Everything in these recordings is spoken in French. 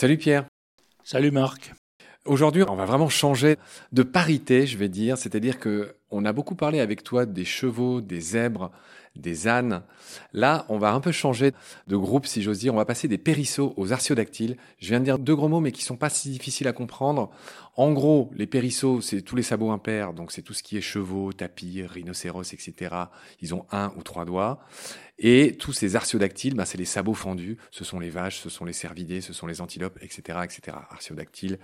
Salut Pierre. Salut Marc. Aujourd'hui, on va vraiment changer de parité, je vais dire, c'est-à-dire que on a beaucoup parlé avec toi des chevaux, des zèbres, des ânes. Là, on va un peu changer de groupe, si j'ose dire. On va passer des périsseaux aux artiodactyles. Je viens de dire deux gros mots, mais qui sont pas si difficiles à comprendre. En gros, les périsseaux, c'est tous les sabots impairs, donc c'est tout ce qui est chevaux, tapis, rhinocéros, etc. Ils ont un ou trois doigts. Et tous ces artiodactyles, ben, c'est les sabots fendus. Ce sont les vaches, ce sont les cervidés, ce sont les antilopes, etc., etc. Artiodactyles.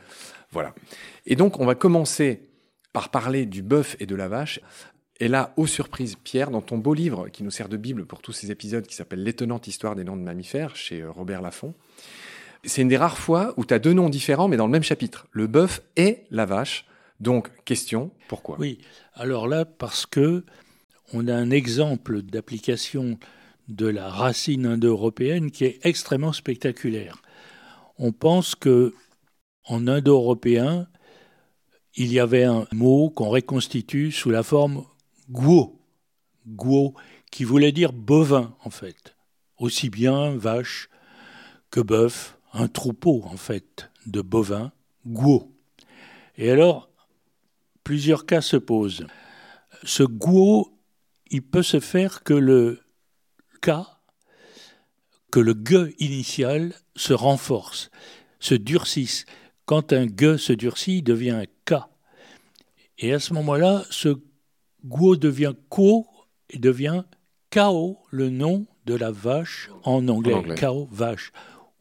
Voilà. Et donc, on va commencer par parler du bœuf et de la vache. Et là, aux surprises, Pierre, dans ton beau livre qui nous sert de Bible pour tous ces épisodes qui s'appelle L'étonnante histoire des noms de mammifères chez euh, Robert Laffont, c'est une des rares fois où tu as deux noms différents mais dans le même chapitre, le bœuf et la vache. Donc, question, pourquoi? Oui, alors là, parce que on a un exemple d'application de la racine indo-européenne qui est extrêmement spectaculaire. On pense que en indo-européen, il y avait un mot qu'on reconstitue sous la forme guo, guo, qui voulait dire bovin en fait, aussi bien vache que bœuf, un troupeau en fait de bovins, guo. Et alors, plusieurs cas se posent. Ce guo, il peut se faire que le cas, que le gue initial se renforce, se durcisse. Quand un gue se durcit, il devient un k. Et à ce moment-là, ce Guo devient Ko et devient Kao, le nom de la vache en anglais. Kao, vache.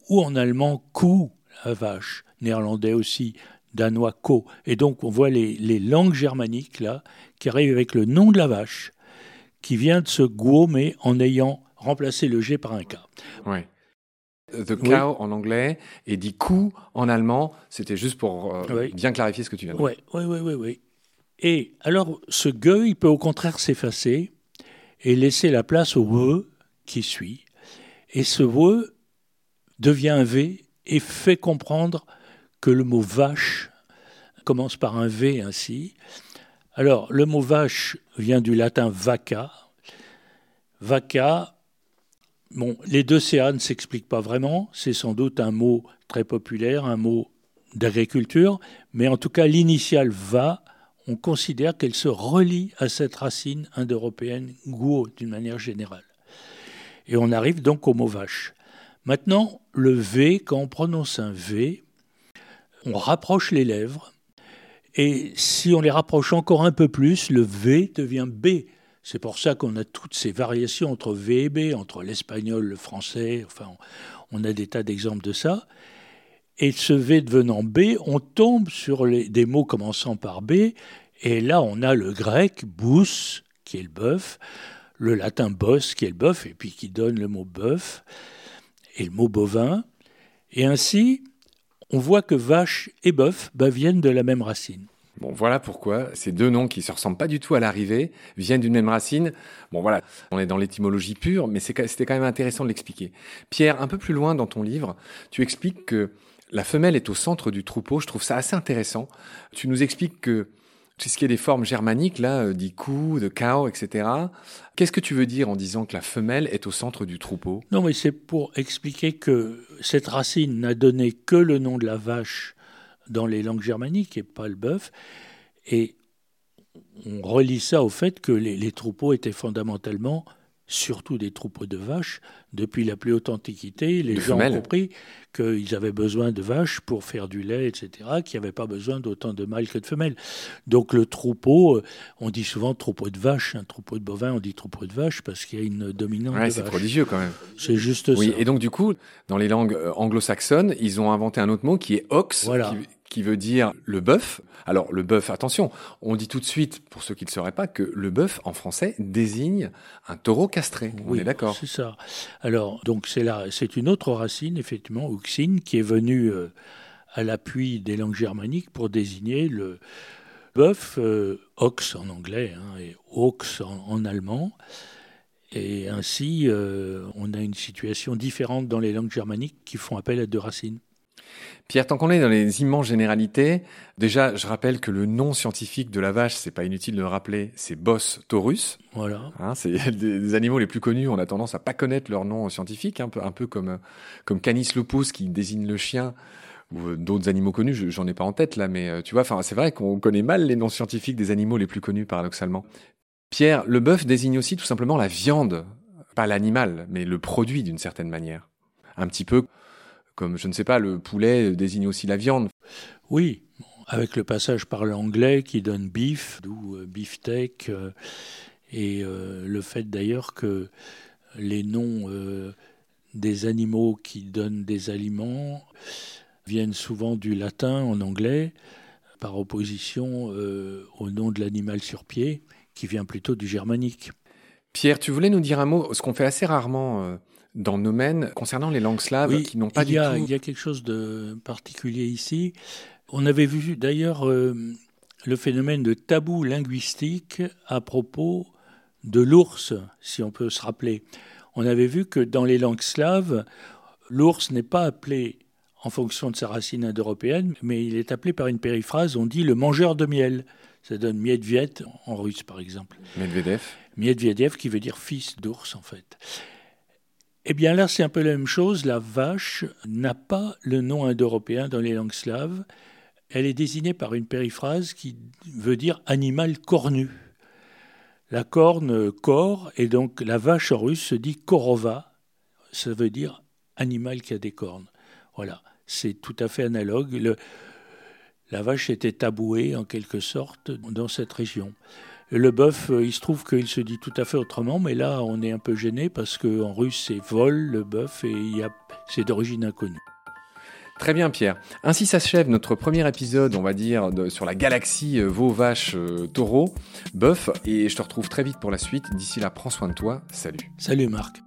Ou en allemand, Ku, la vache. Néerlandais aussi, danois, Ko. Et donc, on voit les, langues germaniques, là, qui arrivent avec le nom de la vache, qui vient de ce Guo, mais en ayant remplacé le G par un K. The cow en anglais et dit coup en allemand. C'était juste pour euh, bien clarifier ce que tu viens de dire. Oui, oui, oui, oui. Et alors, ce ge, il peut au contraire s'effacer et laisser la place au we qui suit. Et ce we devient un v et fait comprendre que le mot vache commence par un v ainsi. Alors, le mot vache vient du latin vaca. Vaca, les deux CA ne s'expliquent pas vraiment. C'est sans doute un mot très populaire, un mot d'agriculture, mais en tout cas, l'initiale va on considère qu'elle se relie à cette racine indo-européenne guo d'une manière générale. Et on arrive donc au mot vache. Maintenant, le V, quand on prononce un V, on rapproche les lèvres, et si on les rapproche encore un peu plus, le V devient B. C'est pour ça qu'on a toutes ces variations entre V et B, entre l'espagnol, le français, enfin, on a des tas d'exemples de ça. Et ce V devenant B, on tombe sur des mots commençant par B, et là on a le grec bous, qui est le bœuf, le latin bos, qui est le bœuf, et puis qui donne le mot bœuf, et le mot bovin. Et ainsi, on voit que vache et bœuf bah, viennent de la même racine. Bon, voilà pourquoi ces deux noms qui se ressemblent pas du tout à l'arrivée viennent d'une même racine. Bon, voilà, on est dans l'étymologie pure, mais c'était quand même intéressant de l'expliquer. Pierre, un peu plus loin dans ton livre, tu expliques que la femelle est au centre du troupeau. Je trouve ça assez intéressant. Tu nous expliques que tout ce qui est des formes germaniques, là, euh, dit cou, de cow, etc. Qu'est-ce que tu veux dire en disant que la femelle est au centre du troupeau? Non, mais c'est pour expliquer que cette racine n'a donné que le nom de la vache dans les langues germaniques et pas le bœuf. Et on relie ça au fait que les troupeaux étaient fondamentalement surtout des troupeaux de vaches, depuis la plus haute antiquité, les gens ont compris qu'ils avaient besoin de vaches pour faire du lait, etc., qu'il n'y avait pas besoin d'autant de mâles que de femelles. Donc le troupeau, euh, on dit souvent troupeau de vaches, un troupeau de bovins, on dit troupeau de vaches parce qu'il y a une dominante ouais, c'est prodigieux quand même. C'est juste oui, ça. Et donc du coup, dans les langues euh, anglo-saxonnes, ils ont inventé un autre mot qui est ox, voilà qui veut dire le bœuf. Alors le bœuf, attention, on dit tout de suite, pour ceux qui ne sauraient pas, que le bœuf en français désigne un taureau castré. on est d'accord. C'est ça. Alors donc c'est là, c'est une autre racine effectivement, uxine, qui est venue euh, à l'appui des langues germaniques pour désigner le bœuf, euh, ox en anglais hein, et ox en, allemand. Et ainsi, euh, on a une situation différente dans les langues germaniques qui font appel à deux racines. Pierre, tant qu'on est dans les immenses généralités, déjà, je rappelle que le nom scientifique de la vache, c'est pas inutile de le rappeler, c'est Bos taurus. Voilà. Hein, c'est des animaux les plus connus. On a tendance à pas connaître leur nom scientifique, un peu, un peu comme comme Canis lupus qui désigne le chien ou d'autres animaux connus. J'en ai pas en tête là, mais tu vois, enfin, c'est vrai qu'on connaît mal les noms scientifiques des animaux les plus connus, paradoxalement. Pierre, le bœuf désigne aussi tout simplement la viande, pas l'animal, mais le produit d'une certaine manière. Un petit peu comme, je ne sais pas, le poulet désigne aussi la viande. Oui, avec le passage par l'anglais qui donne beef, d'où euh, beefsteak, euh, et euh, le fait d'ailleurs que les noms des animaux qui donnent des aliments viennent souvent du latin en anglais, par opposition au nom de l'animal sur pied, qui vient plutôt du germanique. Pierre, tu voulais nous dire un mot, ce qu'on fait assez rarement dans mènes concernant les langues slaves qui n'ont pas du tout. Il y a quelque chose de particulier ici. On avait vu d'ailleurs euh, le phénomène de tabou linguistique à propos de l'ours, si on peut se rappeler. On avait vu que dans les langues slaves, l'ours n'est pas appelé en fonction de sa racine indo-européenne, mais il est appelé par une périphrase, on dit le mangeur de miel. Ça donne Miedviet en russe, par exemple. Medvedev. Medvedev, qui veut dire fils d'ours, en fait. Eh bien là, c'est un peu la même chose. La vache n'a pas le nom indo-européen dans les langues slaves. Elle est désignée par une périphrase qui veut dire animal cornu. La corne, corps, et donc la vache en russe se dit korova. Ça veut dire animal qui a des cornes. Voilà, c'est tout à fait analogue. la vache était tabouée en quelque sorte dans cette région. Le bœuf, euh, il se trouve qu'il se dit tout à fait autrement, mais là, on est un peu gêné parce qu'en russe, c'est vol, le bœuf, et c'est d'origine inconnue. Très bien Pierre. Ainsi s'achève notre premier épisode, on va dire, sur la galaxie euh, veau, vache, euh, taureau, bœuf, et je te retrouve très vite pour la suite. D'ici là, prends soin de toi. Salut. Salut Marc.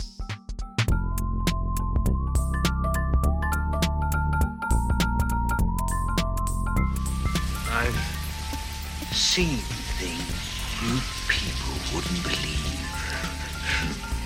You people wouldn't believe.